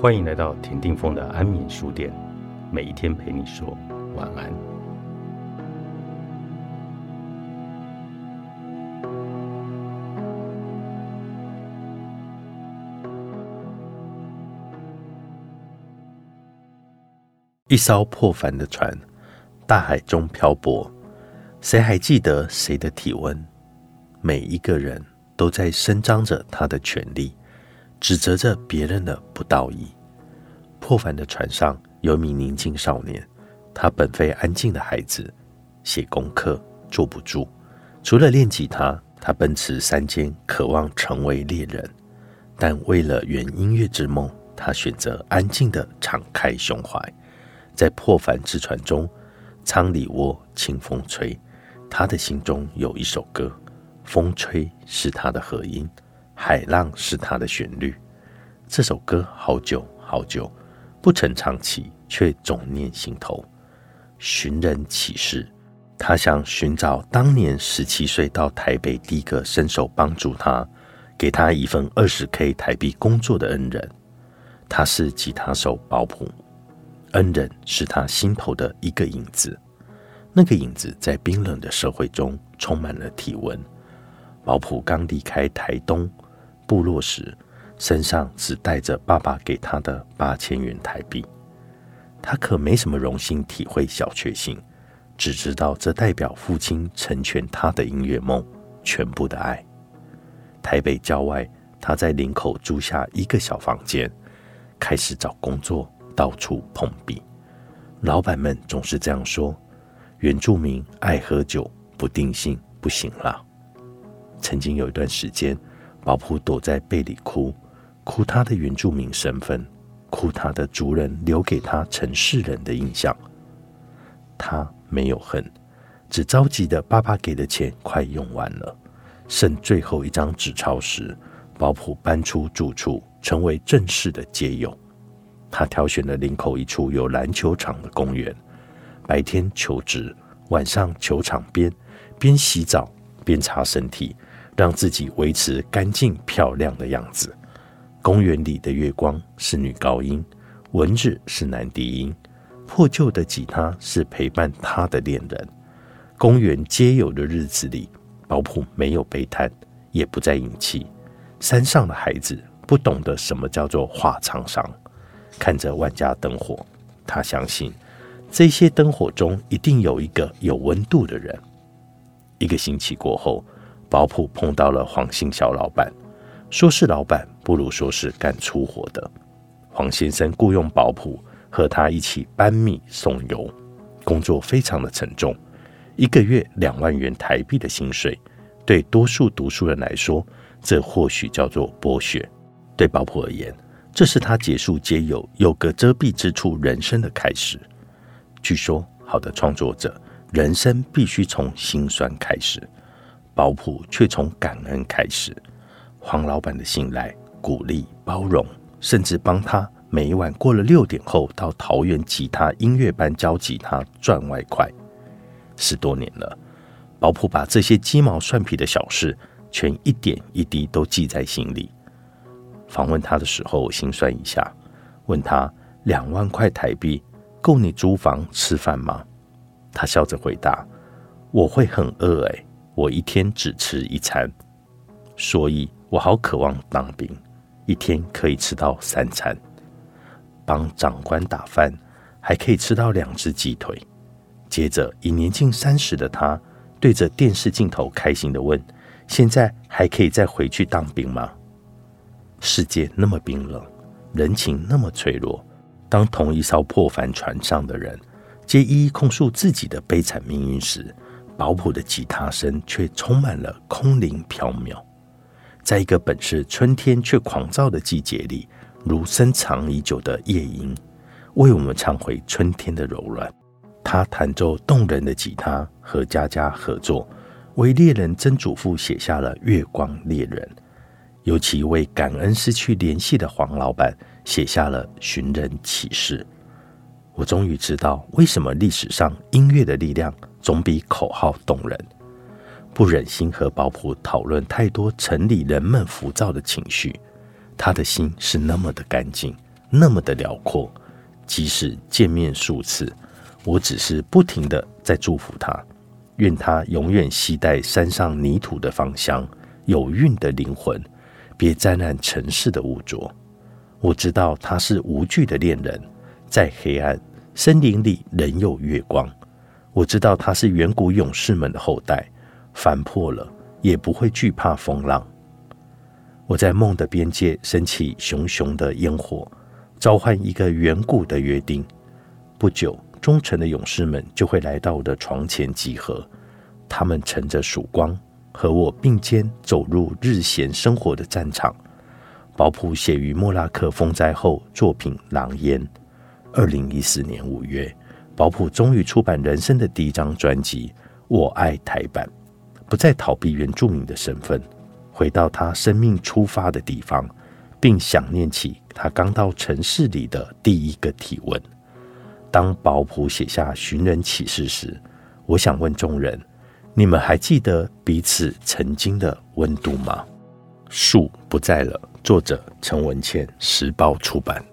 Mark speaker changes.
Speaker 1: 欢迎来到田定峰的安眠书店，每一天陪你说晚安。一艘破帆的船，大海中漂泊，谁还记得谁的体温？每一个人都在伸张着他的权利。指责着别人的不道义。破帆的船上有一名宁静少年，他本非安静的孩子，写功课坐不住。除了练吉他，他奔驰山间，渴望成为猎人。但为了圆音乐之梦，他选择安静的敞开胸怀。在破帆之船中，舱里窝清风吹，他的心中有一首歌，风吹是他的和音。海浪是他的旋律，这首歌好久好久不曾唱起，却总念心头。寻人启事，他想寻找当年十七岁到台北第一个伸手帮助他、给他一份二十 K 台币工作的恩人。他是吉他手保普，恩人是他心头的一个影子。那个影子在冰冷的社会中充满了体温。保普刚离开台东。部落时，身上只带着爸爸给他的八千元台币。他可没什么荣幸体会小确幸，只知道这代表父亲成全他的音乐梦全部的爱。台北郊外，他在林口租下一个小房间，开始找工作，到处碰壁。老板们总是这样说：原住民爱喝酒，不定性不行了。曾经有一段时间。保普躲在被里哭，哭他的原住民身份，哭他的族人留给他城市人的印象。他没有恨，只着急的爸爸给的钱快用完了，剩最后一张纸钞时，保普搬出住处，成为正式的街友。他挑选了林口一处有篮球场的公园，白天求职，晚上球场边边洗澡边擦身体。让自己维持干净漂亮的样子。公园里的月光是女高音，蚊子是男低音，破旧的吉他是陪伴他的恋人。公园皆有的日子里，保普没有悲叹，也不再隐气。山上的孩子不懂得什么叫做话沧桑，看着万家灯火，他相信这些灯火中一定有一个有温度的人。一个星期过后。保普碰到了黄姓小老板，说是老板，不如说是干粗活的。黄先生雇佣保普和他一起搬米送油，工作非常的沉重，一个月两万元台币的薪水，对多数读书人来说，这或许叫做剥削。对保普而言，这是他结束皆有有个遮蔽之处人生的开始。据说，好的创作者，人生必须从心酸开始。保普却从感恩开始，黄老板的信赖、鼓励、包容，甚至帮他每一晚过了六点后到桃园吉他音乐班教吉他赚外快。十多年了，保普把这些鸡毛蒜皮的小事，全一点一滴都记在心里。访问他的时候，我心酸一下，问他两万块台币够你租房吃饭吗？他笑着回答：“我会很饿诶。我一天只吃一餐，所以我好渴望当兵，一天可以吃到三餐，帮长官打饭，还可以吃到两只鸡腿。接着，已年近三十的他，对着电视镜头开心的问：“现在还可以再回去当兵吗？”世界那么冰冷，人情那么脆弱，当同一艘破帆船上的人，皆一一控诉自己的悲惨命运时。保普的吉他声却充满了空灵缥缈，在一个本是春天却狂躁的季节里，如深藏已久的夜莺，为我们唱回春天的柔软。他弹奏动人的吉他，和佳佳合作，为猎人曾祖父写下了《月光猎人》，尤其为感恩失去联系的黄老板写下了《寻人启事》。我终于知道，为什么历史上音乐的力量。总比口号动人。不忍心和保普讨论太多城里人们浮躁的情绪，他的心是那么的干净，那么的辽阔，即使见面数次，我只是不停的在祝福他，愿他永远携带山上泥土的芳香，有韵的灵魂，别沾染尘世的污浊。我知道他是无惧的恋人，在黑暗森林里仍有月光。我知道他是远古勇士们的后代，帆破了也不会惧怕风浪。我在梦的边界升起熊熊的烟火，召唤一个远古的约定。不久，忠诚的勇士们就会来到我的床前集合。他们乘着曙光，和我并肩走入日闲生活的战场。保普写于莫拉克风灾后作品《狼烟》。二零一四年五月，保普终于出版人生的第一张专辑《我爱台版》，不再逃避原住民的身份。回到他生命出发的地方，并想念起他刚到城市里的第一个体温。当保普写下寻人启事时，我想问众人：你们还记得彼此曾经的温度吗？树不在了。作者：陈文茜，时报出版。